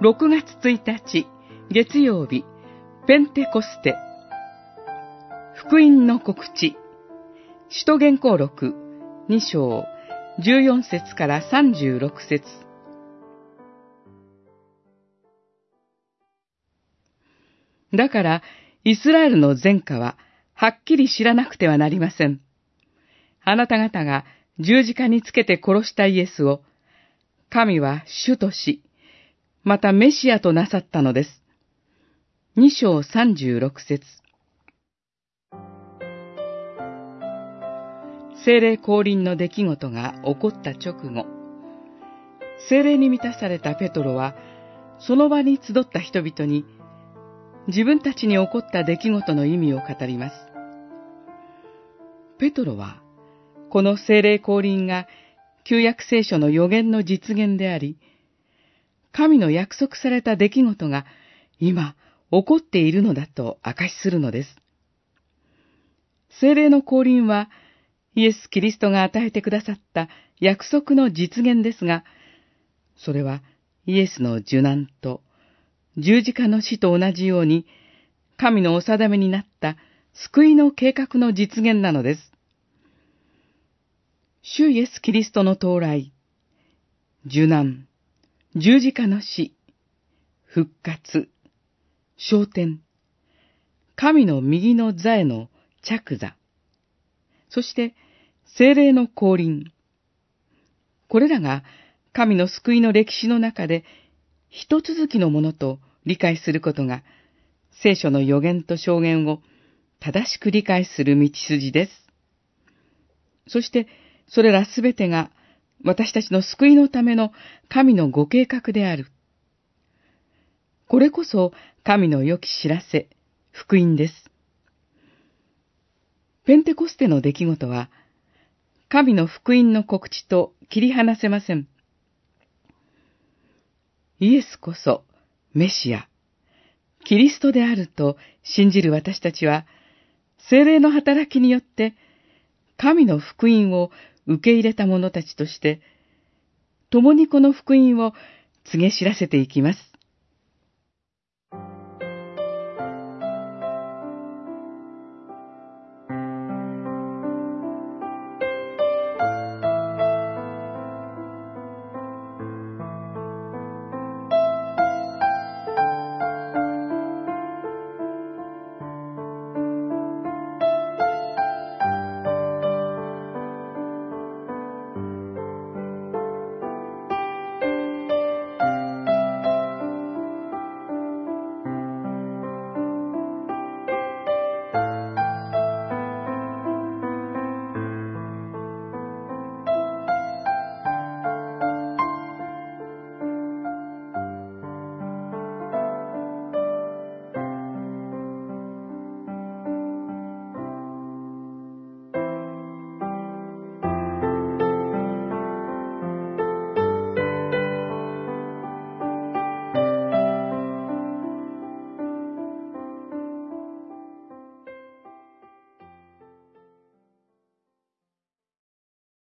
6月1日月曜日ペンテコステ福音の告知使徒言行録2章14節から36節だから、イスラエルの前科は、はっきり知らなくてはなりません。あなた方が十字架につけて殺したイエスを、神は主とし、またメシアとなさったのです。二章三十六節精霊降臨の出来事が起こった直後、精霊に満たされたペトロは、その場に集った人々に、自分たちに起こった出来事の意味を語ります。ペトロは、この精霊降臨が旧約聖書の予言の実現であり、神の約束された出来事が今起こっているのだと証しするのです。精霊の降臨はイエス・キリストが与えてくださった約束の実現ですが、それはイエスの受難と十字架の死と同じように、神のお定めになった救いの計画の実現なのです。主イエス・キリストの到来、受難、十字架の死、復活、昇天、神の右の座への着座、そして精霊の降臨。これらが神の救いの歴史の中で一続きのものと理解することが、聖書の予言と証言を正しく理解する道筋です。そして、それらすべてが私たちの救いのための神のご計画である。これこそ神の良き知らせ、福音です。ペンテコステの出来事は、神の福音の告知と切り離せません。イエスこそメシア、キリストであると信じる私たちは、精霊の働きによって、神の福音を受け入れた者たちとして、共にこの福音を告げ知らせていきます。